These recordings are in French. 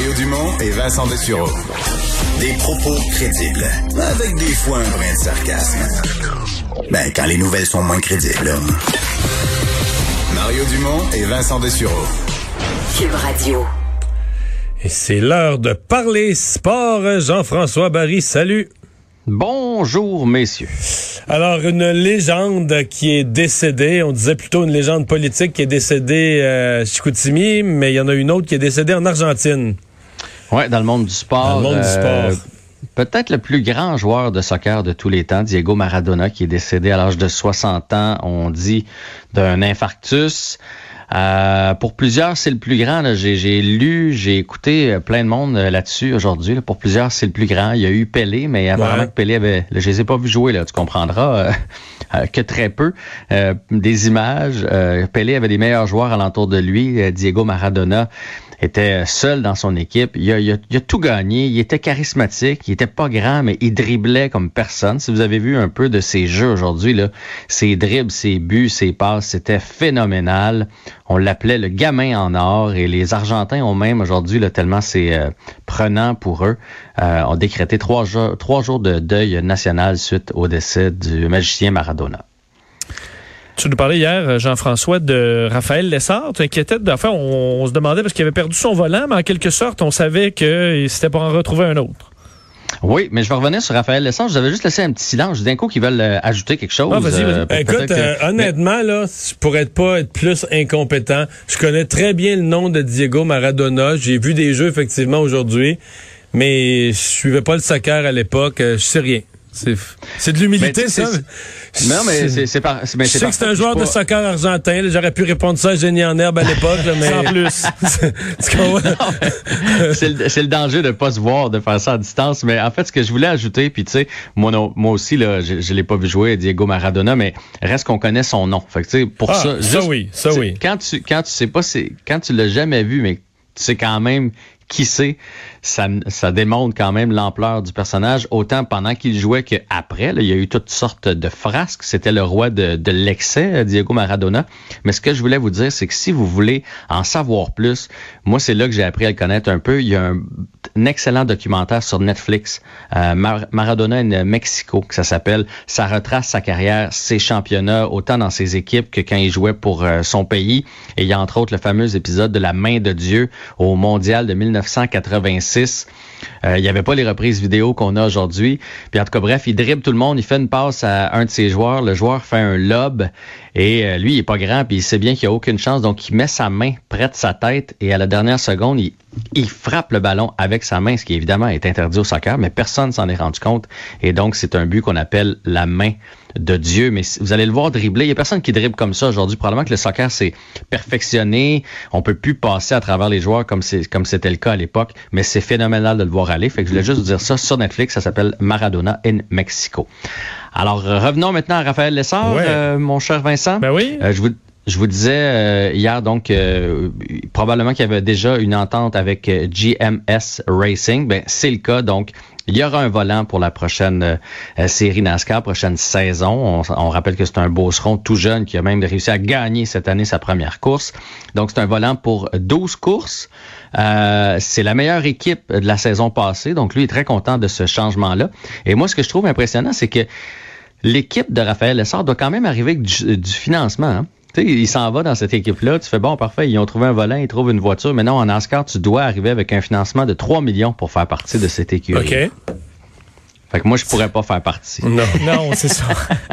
Mario Dumont et Vincent Dessureau. Des propos crédibles, avec des fois un brin de sarcasme. Ben, quand les nouvelles sont moins crédibles. Mario Dumont et Vincent Dessureau. Cube Radio. Et c'est l'heure de parler sport. Jean-François Barry, salut. Bonjour, messieurs. Alors, une légende qui est décédée, on disait plutôt une légende politique qui est décédée euh, à Chicoutimi, mais il y en a une autre qui est décédée en Argentine. Ouais, dans le monde du sport. Dans le monde du euh, sport. Peut-être le plus grand joueur de soccer de tous les temps, Diego Maradona, qui est décédé à l'âge de 60 ans, on dit, d'un infarctus. Euh, pour plusieurs, c'est le plus grand. J'ai lu, j'ai écouté euh, plein de monde là-dessus aujourd'hui. là. Pour plusieurs, c'est le plus grand. Il y a eu Pelé, mais apparemment Ouais. que Pelé avait... là, je les ai pas vus jouer, là, tu comprendras, euh, que très peu. Euh, des images. euh, Pelé avait des meilleurs joueurs alentour de lui. Diego Maradona était seul dans son équipe. Il a, a- il tout gagné. Il était charismatique. Il était pas grand, mais il driblait comme personne. Si vous avez vu un peu de ses jeux aujourd'hui, là, ses dribbles, ses buts, ses passes, c'était phénoménal. On l'appelait le gamin en or et les Argentins ont même aujourd'hui, là, tellement c'est euh, prenant pour eux, euh, ont décrété trois jours, trois jours de deuil national suite au décès du magicien Maradona. Tu nous parlais hier, euh, Jean-François, de Raphaël Lessard. Tu inquiétais, enfin, on, on se demandait parce qu'il avait perdu son volant, mais en quelque sorte, on savait que c'était pour en retrouver un autre. Oui, mais je vais revenir sur Raphaël Lessard. Je vous avais juste laissé un petit silence. D'un coup, qu'ils veulent euh, ajouter quelque chose. Ah, vas-y, vas-y. euh, Écoute, que- euh, honnêtement, là, je pourrais pas être plus incompétent. Je connais très bien le nom de Diego Maradona. J'ai vu des jeux, effectivement, aujourd'hui. Mais je suivais pas le soccer à l'époque. Je sais rien. C'est de l'humilité, ça? Non, mais c'est par. mais Je sais que c'est un joueur de soccer argentin. J'aurais pu répondre ça à Génie en herbe à l'époque, mais... Sans plus. c'est le, danger de pas se voir, de faire ça à distance. Mais en fait, ce que je voulais ajouter, puis tu sais, moi, moi aussi, là, je, je l'ai pas vu jouer, Diego Maradona, mais reste qu'on connaît son nom. Fait que pour Ah, ça, ça oui, ça oui. Quand tu, quand tu sais pas, quand tu l'as jamais vu, mais tu sais quand même qui c'est, ça, ça démontre quand même l'ampleur du personnage, autant pendant qu'il jouait qu'après. là, Il y a eu toutes sortes de frasques. C'était le roi de, de l'excès, euh, Diego Maradona. Mais ce que je voulais vous dire, c'est que si vous voulez en savoir plus, moi, c'est là que j'ai appris à le connaître un peu. Il y a un, un excellent documentaire sur Netflix, euh, Mar- Maradona in Mexico, que ça s'appelle. Ça retrace sa carrière, ses championnats, autant dans ses équipes que quand il jouait pour euh, son pays. Et il y a entre autres le fameux épisode de la main de Dieu au mondial de 1986. Euh, il n'y avait pas les reprises vidéo qu'on a aujourd'hui. Puis en tout cas, bref, il dribble tout le monde, il fait une passe à un de ses joueurs. Le joueur fait un lob et euh, lui, il est pas grand, puis il sait bien qu'il n'y a aucune chance. Donc, il met sa main près de sa tête et à la dernière seconde, il, il frappe le ballon avec sa main, ce qui évidemment est interdit au soccer, mais personne s'en est rendu compte. Et donc, c'est un but qu'on appelle la main de Dieu. Mais vous allez le voir dribbler. Il y a personne qui dribble comme ça aujourd'hui. Probablement que le soccer s'est perfectionné. On peut plus passer à travers les joueurs comme c'est comme c'était le cas à l'époque. Mais c'est phénoménal de le voir aller. Fait que je voulais juste vous dire ça sur Netflix. Ça s'appelle Maradona in Mexico. Alors euh, revenons maintenant à Raphaël Lessard, Ouais. euh, mon cher Vincent. Ben oui. Euh, je vous je vous disais euh, hier donc euh, probablement qu'il y avait déjà une entente avec euh, GMS Racing. Ben c'est le cas donc. Il y aura un volant pour la prochaine euh, série NASCAR, prochaine saison. On, on rappelle que c'est un beauceron tout jeune qui a même réussi à gagner cette année sa première course. Donc c'est un volant pour 12 courses. Euh, c'est la meilleure équipe de la saison passée. Donc lui est très content de ce changement-là. Et moi ce que je trouve impressionnant, c'est que L'équipe de Raphaël Lessard doit quand même arriver avec du, du financement. hein. Tu sais, il s'en va dans cette équipe-là. Tu fais bon, parfait, ils ont trouvé un volant, ils trouvent une voiture. Mais non, en NASCAR, tu dois arriver avec un financement de 3 millions pour faire partie de cette écurie. OK. Fait que moi, je pourrais pas faire partie. Non. Non, c'est ça.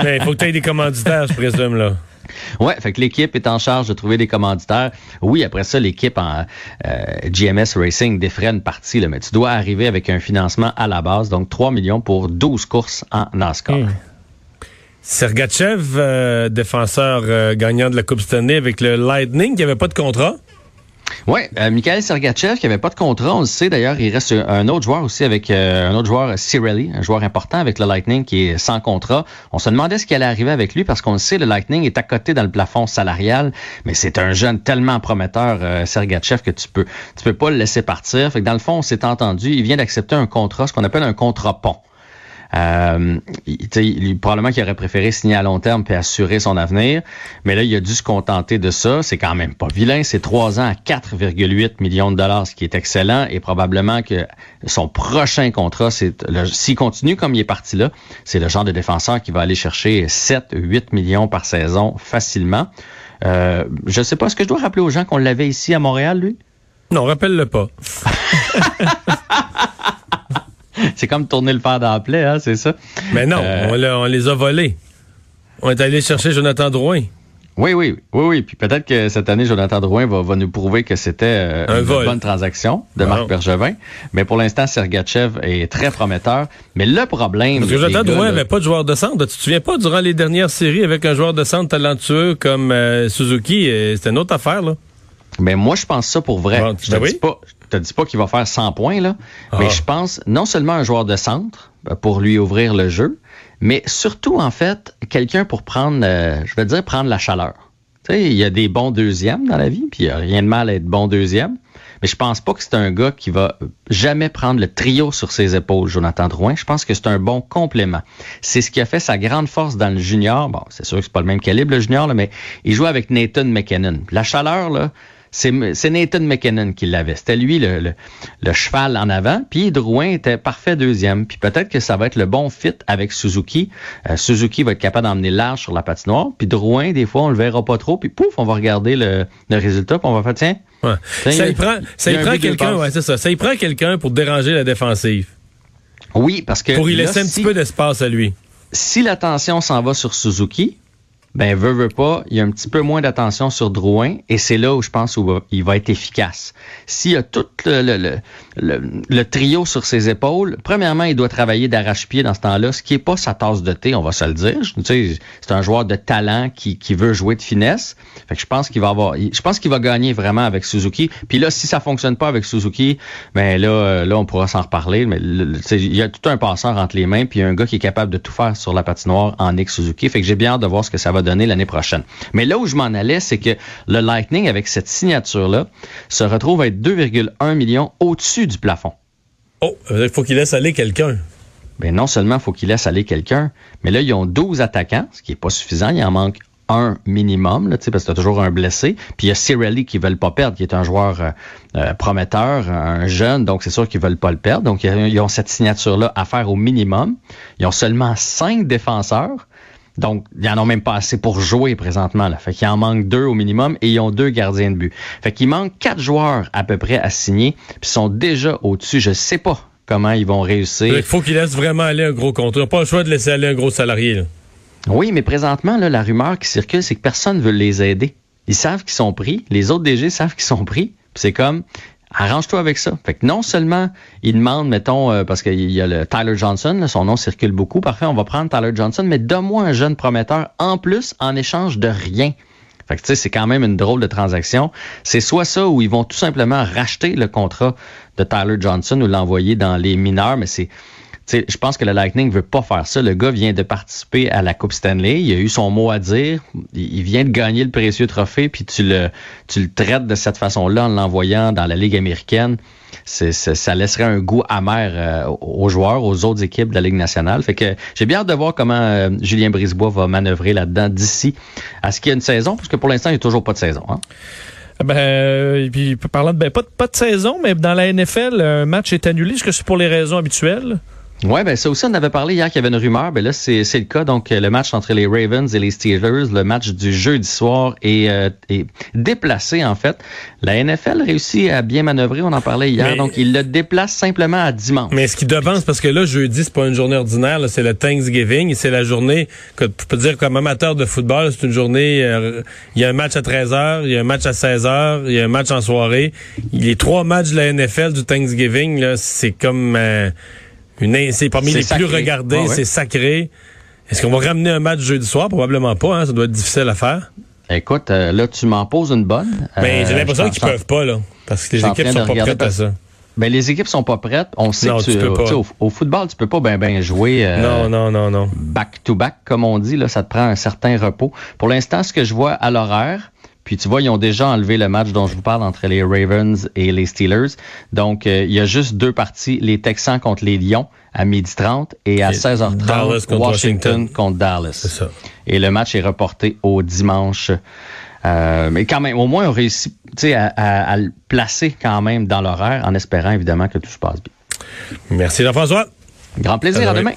Il faut que tu aies des commanditaires, je présume, là. Ouais, fait que l'équipe est en charge de trouver des commanditaires. Oui, après ça, l'équipe en euh, GMS Racing défraie une partie, là, mais tu dois arriver avec un financement à la base, donc 3 millions pour 12 courses en NASCAR. Hmm. Sergachev, euh, défenseur euh, gagnant de la Coupe Stanley avec le Lightning, qui avait pas de contrat. Oui, euh, Mikhail Sergachev, qui avait pas de contrat, on le sait d'ailleurs, il reste un autre joueur aussi avec euh, un autre joueur, Cirelli, un joueur important avec le Lightning qui est sans contrat. On se demandait ce qui allait arriver avec lui parce qu'on le sait, le Lightning est à côté dans le plafond salarial, mais c'est un jeune tellement prometteur, Sergachev, que tu peux tu peux pas le laisser partir. Fait que dans le fond, on s'est entendu, il vient d'accepter un contrat, ce qu'on appelle un contrat pont. Euh, il, probablement qu'il aurait préféré signer à long terme puis assurer son avenir, mais là, il a dû se contenter de ça. C'est quand même pas vilain. C'est trois ans à 4,8 millions de dollars, ce qui est excellent. Et probablement que son prochain contrat, c'est s'il continue comme il est parti là, c'est le genre de défenseur qui va aller chercher 7, 8 millions par saison facilement. Euh, je sais pas, est-ce que je dois rappeler aux gens qu'on l'avait ici à Montréal, lui? Non, rappelle-le pas. C'est comme tourner le fer dans la plaie, hein, c'est ça? Mais non, Euh, on, les a volés. On est allé chercher Jonathan Drouin. Oui, oui, oui, oui. Puis peut-être que cette année, Jonathan Drouin va, va nous prouver que c'était euh, Un une vol. bonne transaction de Wow. Marc Bergevin. Mais pour l'instant, Sergachev est très prometteur. Mais le problème... Parce que Jonathan Drouin n'avait pas de joueur de centre. Tu te souviens pas, durant les dernières séries, avec un joueur de centre talentueux comme euh, Suzuki, c'était une autre affaire, là. Mais moi, je pense ça pour vrai. Bon, je te ben oui. dis pas, te dis pas qu'il va faire 100 points, là. Ah. Mais je pense non seulement un joueur de centre euh, pour lui ouvrir le jeu, mais surtout, en fait, quelqu'un pour prendre, euh, je vais dire, prendre la chaleur. Tu sais, il y a des bons deuxièmes dans la vie, puis il n'y a rien de mal à être bon deuxième. Mais je pense pas que c'est un gars qui va jamais prendre le trio sur ses épaules, Jonathan Drouin. Je pense que c'est un bon complément. C'est ce qui a fait sa grande force dans le junior. Bon, c'est sûr que c'est pas le même calibre, le junior, là, mais il jouait avec Nathan McKinnon. La chaleur, là, c'est Nathan McKinnon qui l'avait. C'était lui le, le, le cheval en avant. Puis Drouin était parfait deuxième. Puis peut-être que ça va être le bon fit avec Suzuki. Euh, Suzuki va être capable d'emmener large sur la patinoire. Puis Drouin, des fois, on le verra pas trop. Puis pouf, on va regarder le, le résultat. Puis on va faire, tiens, Ouais. Tiens, Ça y a- prend, ça y y quelqu'un, ouais, c'est ça. Ça y prend quelqu'un pour déranger la défensive. oui, parce que Pour y là, laisser un si- petit peu d'espace à lui. si l'attention s'en va sur Suzuki, ben veut, veut pas, il y a un petit peu moins d'attention sur Drouin et c'est là où je pense où il va être efficace. S'il a tout le, le, le, le- trio sur ses épaules, premièrement, il doit travailler d'arrache-pied dans ce temps-là, ce qui est pas sa tasse de thé, on va se le dire. Tu sais, c'est un joueur de talent qui, qui veut jouer de finesse. Fait que je pense qu'il va avoir, je pense qu'il va gagner vraiment avec Suzuki. Puis là, si ça fonctionne pas avec Suzuki, ben là, là, on pourra s'en reparler. Mais il y a tout un passeur entre les mains, puis un gars qui est capable de tout faire sur la patinoire en Nick Suzuki. Fait que j'ai bien hâte de voir ce que ça va donner l'année prochaine. Mais là où je m'en allais, c'est que le Lightning, avec cette signature-là, se retrouve à être 2,1 millions au-dessus du plafond. Oh, il faut qu'il laisse aller quelqu'un. Ben non seulement il faut qu'il laisse aller quelqu'un, mais là, ils ont 12 attaquants, ce qui est pas suffisant. Il en manque un minimum, là, tu parce que t'as toujours un blessé. Puis il y a Cirelli qui veulent pas perdre, qui est un joueur euh, euh, prometteur, un jeune, donc c'est sûr qu'ils veulent pas le perdre. Donc ils ils ont cette signature-là à faire au minimum. Ils ont seulement cinq défenseurs. Donc, ils en ont même pas assez pour jouer présentement. Là. Fait qu'il en manque deux au minimum et ils ont deux gardiens de but. Fait qu'il manque quatre joueurs à peu près à signer, puis ils sont déjà au-dessus. Je sais pas comment ils vont réussir. Il faut qu'il laisse vraiment aller un gros contrat. Pas le choix de laisser aller un gros salarié. Là. Oui, mais présentement, là, la rumeur qui circule, c'est que personne ne veut les aider. Ils savent qu'ils sont pris, les autres DG savent qu'ils sont pris, c'est comme arrange-toi avec ça. Fait que non seulement ils demandent, mettons, euh, parce qu'il y a le Tyler Johnson, là, son nom circule beaucoup, parfait, on va prendre Tyler Johnson, mais donne-moi un jeune prometteur en plus en échange de rien. Fait que tu sais, c'est quand même une drôle de transaction. C'est soit ça ou ils vont tout simplement racheter le contrat de Tyler Johnson ou l'envoyer dans les mineurs, mais c'est je pense que le Lightning veut pas faire ça. Le gars vient de participer à la Coupe Stanley. Il a eu son mot à dire. Il vient de gagner le précieux trophée, puis tu le, tu le traites de cette façon-là en l'envoyant dans la Ligue américaine. C'est, ça laisserait un goût amer euh, aux joueurs, aux autres équipes de la Ligue nationale. Fait que j'ai bien hâte de voir comment euh, Julien Brisebois va manœuvrer là-dedans d'ici à ce qu'il y a une saison, parce que pour l'instant, il n'y a toujours pas de saison. Hein? Ben, euh, et puis parlant de ben, pas, de- pas de saison, mais dans la NFL, un match est annulé. Est-ce que c'est pour les raisons habituelles? Ouais, ben ça aussi, on avait parlé hier qu'il y avait une rumeur. Ben là, c'est c'est le cas. Donc, euh, le match entre les Ravens et les Steelers, le match du jeudi soir est, euh, est déplacé, en fait. La NFL réussit à bien manœuvrer, on en parlait hier. Mais- donc, il le déplace simplement à dimanche. Mais ce qui devance, parce que là, jeudi, c'est pas une journée ordinaire, là, c'est le Thanksgiving. C'est la journée que je peux dire comme amateur de football, c'est une journée. euh, Il y a un match à 13 h il y a un match à 16 h il y a un match en soirée. Les trois matchs de la NFL du Thanksgiving, là, c'est comme euh, une, c'est parmi les plus regardés, Ah ouais? c'est sacré. Est-ce qu'on va ramener un match jeudi soir? Probablement pas. Hein, ça doit être difficile à faire. Écoute, euh, là, tu m'en poses une bonne. Mais Euh, j'ai l'impression je qu'ils peuvent pas là, parce que les équipes sont pas prêtes à ça. Ben, les équipes sont pas prêtes. On sait Non, que tu peux pas. au, au football, tu peux pas ben ben jouer. euh, non, non, non, non. back-to-back, comme on dit, là, ça te prend un certain repos. Pour l'instant, ce que je vois à l'horaire, puis tu vois, ils ont déjà enlevé le match dont je vous parle entre les Ravens et les Steelers. Donc, euh, il y a juste deux parties, les Texans contre les Lions à 12h30 et à Et 16h30, Dallas contre Washington, Washington. contre Dallas. Ça. Et le match est reporté au dimanche. Euh, mais quand même, au moins, on réussit tu sais, à, à- à le placer quand même dans l'horaire en espérant évidemment que tout se passe bien. Merci Jean-François. Grand plaisir, À demain.